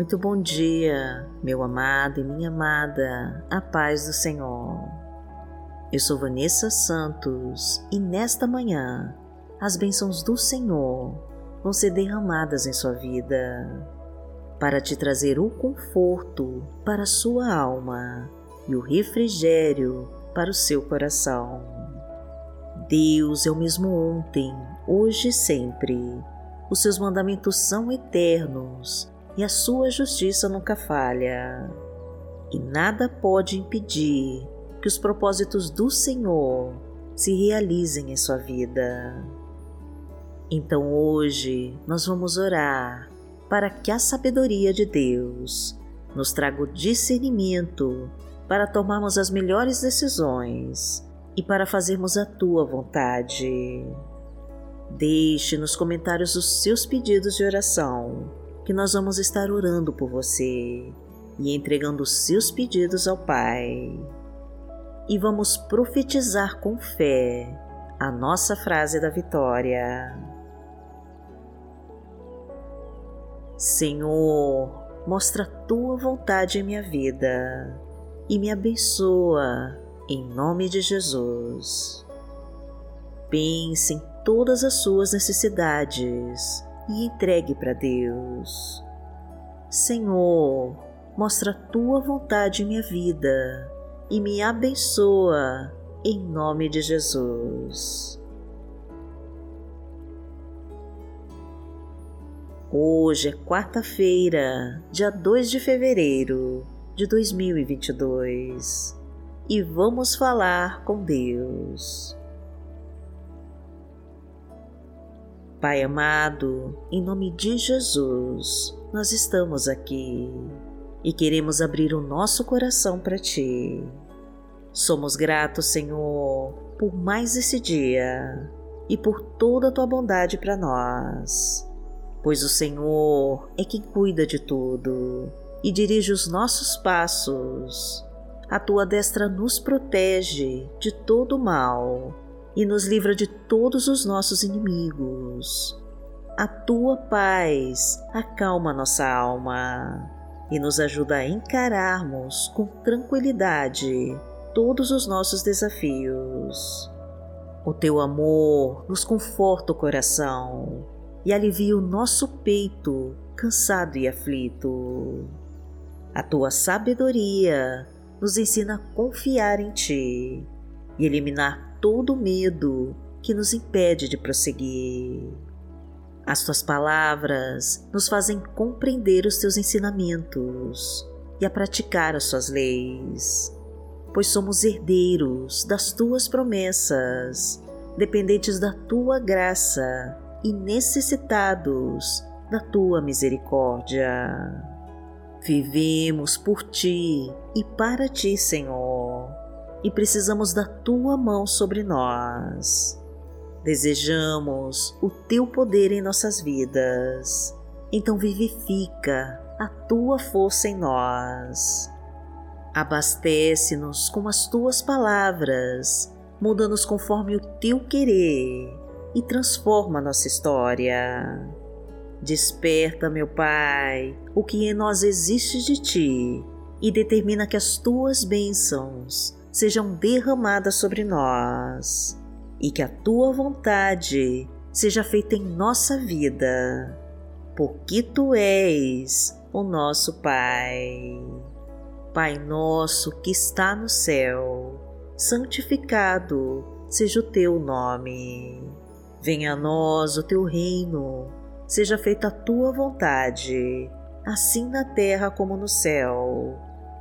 Muito bom dia, meu amado e minha amada, a paz do Senhor. Eu sou Vanessa Santos e nesta manhã as bênçãos do Senhor vão ser derramadas em sua vida para te trazer o conforto para a sua alma e o refrigério para o seu coração. Deus é o mesmo ontem, hoje e sempre. Os seus mandamentos são eternos e a sua justiça nunca falha. E nada pode impedir que os propósitos do Senhor se realizem em sua vida. Então hoje nós vamos orar para que a sabedoria de Deus nos traga o discernimento para tomarmos as melhores decisões e para fazermos a tua vontade. Deixe nos comentários os seus pedidos de oração que nós vamos estar orando por você e entregando seus pedidos ao Pai. E vamos profetizar com fé a nossa frase da vitória. Senhor, mostra a tua vontade em minha vida e me abençoa em nome de Jesus. Pense em todas as suas necessidades e entregue para Deus. Senhor, mostra tua vontade em minha vida e me abençoa em nome de Jesus. Hoje é quarta-feira, dia 2 de fevereiro de 2022 e vamos falar com Deus. Pai amado, em nome de Jesus, nós estamos aqui e queremos abrir o nosso coração para Ti. Somos gratos, Senhor, por mais esse dia e por toda a Tua bondade para nós, pois o Senhor é quem cuida de tudo e dirige os nossos passos. A Tua destra nos protege de todo o mal e nos livra de todos os nossos inimigos. A tua paz acalma nossa alma e nos ajuda a encararmos com tranquilidade todos os nossos desafios. O teu amor nos conforta o coração e alivia o nosso peito cansado e aflito. A tua sabedoria nos ensina a confiar em ti e eliminar todo o medo que nos impede de prosseguir. As tuas palavras nos fazem compreender os teus ensinamentos e a praticar as suas leis, pois somos herdeiros das tuas promessas, dependentes da tua graça e necessitados da tua misericórdia. Vivemos por ti e para ti, Senhor e precisamos da tua mão sobre nós. Desejamos o teu poder em nossas vidas, então vivifica a tua força em nós. Abastece-nos com as tuas palavras, muda-nos conforme o teu querer e transforma nossa história. Desperta, meu Pai, o que em nós existe de ti e determina que as tuas bênçãos sejam derramadas sobre nós e que a tua vontade seja feita em nossa vida, porque tu és o nosso Pai. Pai nosso que está no céu, santificado seja o teu nome. Venha a nós o teu reino, seja feita a tua vontade, assim na terra como no céu.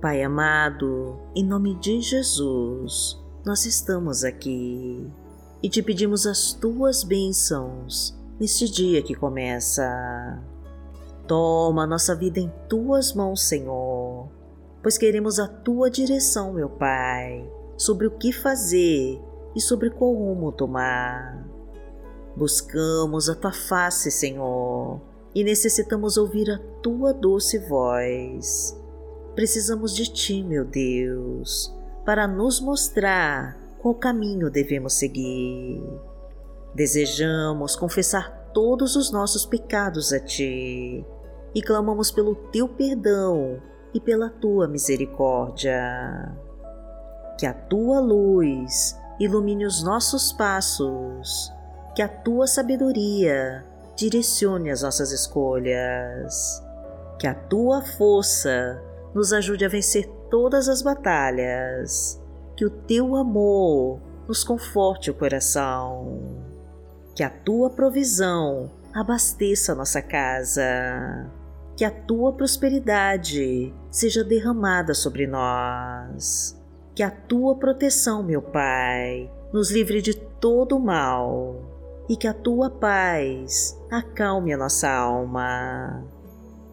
Pai amado, em nome de Jesus, nós estamos aqui e te pedimos as tuas bênçãos neste dia que começa. Toma nossa vida em tuas mãos, Senhor, pois queremos a tua direção, meu Pai, sobre o que fazer e sobre qual rumo tomar. Buscamos a tua face, Senhor, e necessitamos ouvir a tua doce voz. Precisamos de ti, meu Deus, para nos mostrar qual caminho devemos seguir. Desejamos confessar todos os nossos pecados a ti e clamamos pelo teu perdão e pela tua misericórdia. Que a tua luz ilumine os nossos passos, que a tua sabedoria direcione as nossas escolhas, que a tua força nos ajude a vencer todas as batalhas, que o teu amor nos conforte o coração, que a tua provisão abasteça nossa casa que a tua prosperidade seja derramada sobre nós. Que a tua proteção, meu Pai, nos livre de todo o mal e que a tua paz acalme a nossa alma.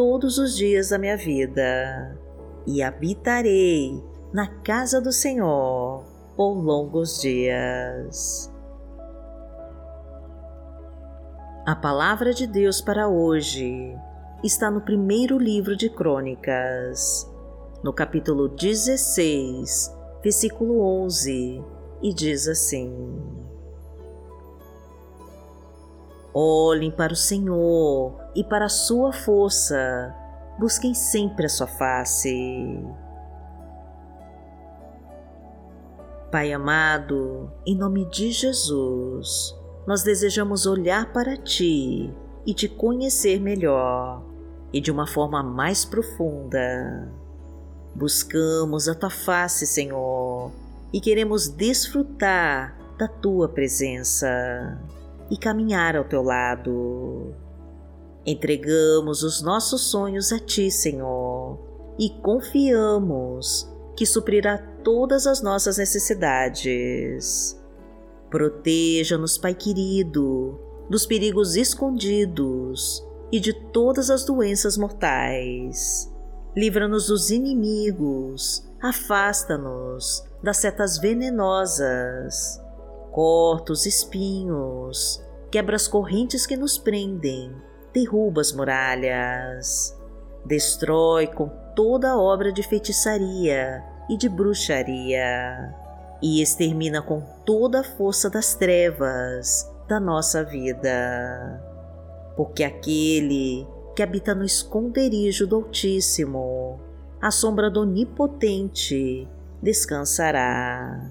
todos os dias da minha vida, e habitarei na casa do Senhor por longos dias. A palavra de Deus para hoje está no primeiro livro de Crônicas, no capítulo 16, versículo 11, e diz assim: Olhem para o Senhor e para a sua força, busquem sempre a sua face. Pai amado, em nome de Jesus, nós desejamos olhar para Ti e te conhecer melhor e de uma forma mais profunda. Buscamos a tua face, Senhor, e queremos desfrutar da tua presença e caminhar ao teu lado. Entregamos os nossos sonhos a ti, Senhor, e confiamos que suprirá todas as nossas necessidades. Proteja-nos, Pai querido, dos perigos escondidos e de todas as doenças mortais. Livra-nos dos inimigos, afasta-nos das setas venenosas. Corta os espinhos, quebra as correntes que nos prendem, derruba as muralhas. Destrói com toda obra de feitiçaria e de bruxaria, e extermina com toda a força das trevas da nossa vida porque aquele que habita no esconderijo do Altíssimo, à sombra do Onipotente, descansará.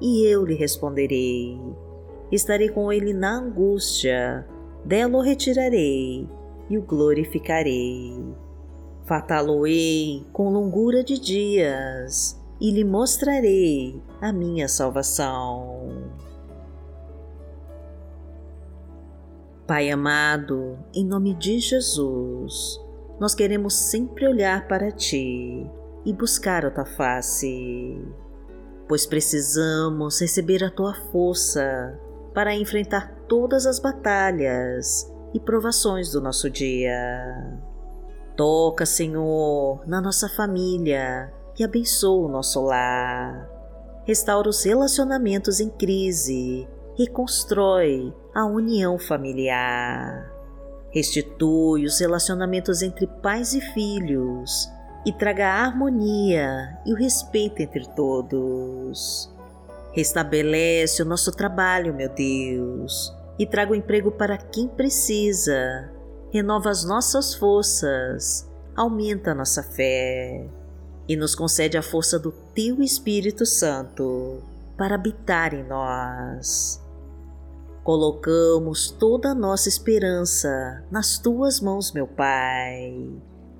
e eu lhe responderei. Estarei com ele na angústia, dela o retirarei e o glorificarei. Fataloei com longura de dias e lhe mostrarei a minha salvação. Pai amado, em nome de Jesus, nós queremos sempre olhar para Ti e buscar a Tua face pois precisamos receber a tua força para enfrentar todas as batalhas e provações do nosso dia. Toca, Senhor, na nossa família e abençoa o nosso lar. Restaura os relacionamentos em crise e constrói a união familiar. Restitui os relacionamentos entre pais e filhos e traga a harmonia e o respeito entre todos. Restabelece o nosso trabalho, meu Deus, e traga o emprego para quem precisa. Renova as nossas forças, aumenta a nossa fé e nos concede a força do Teu Espírito Santo para habitar em nós. Colocamos toda a nossa esperança nas Tuas mãos, meu Pai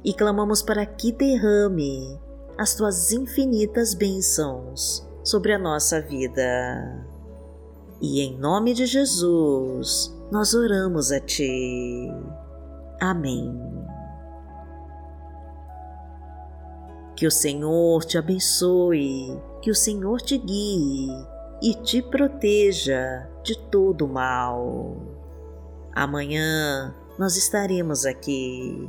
e clamamos para que derrame as tuas infinitas bênçãos sobre a nossa vida. E em nome de Jesus, nós oramos a Ti. Amém. Que o Senhor te abençoe, que o Senhor te guie e te proteja de todo mal. Amanhã nós estaremos aqui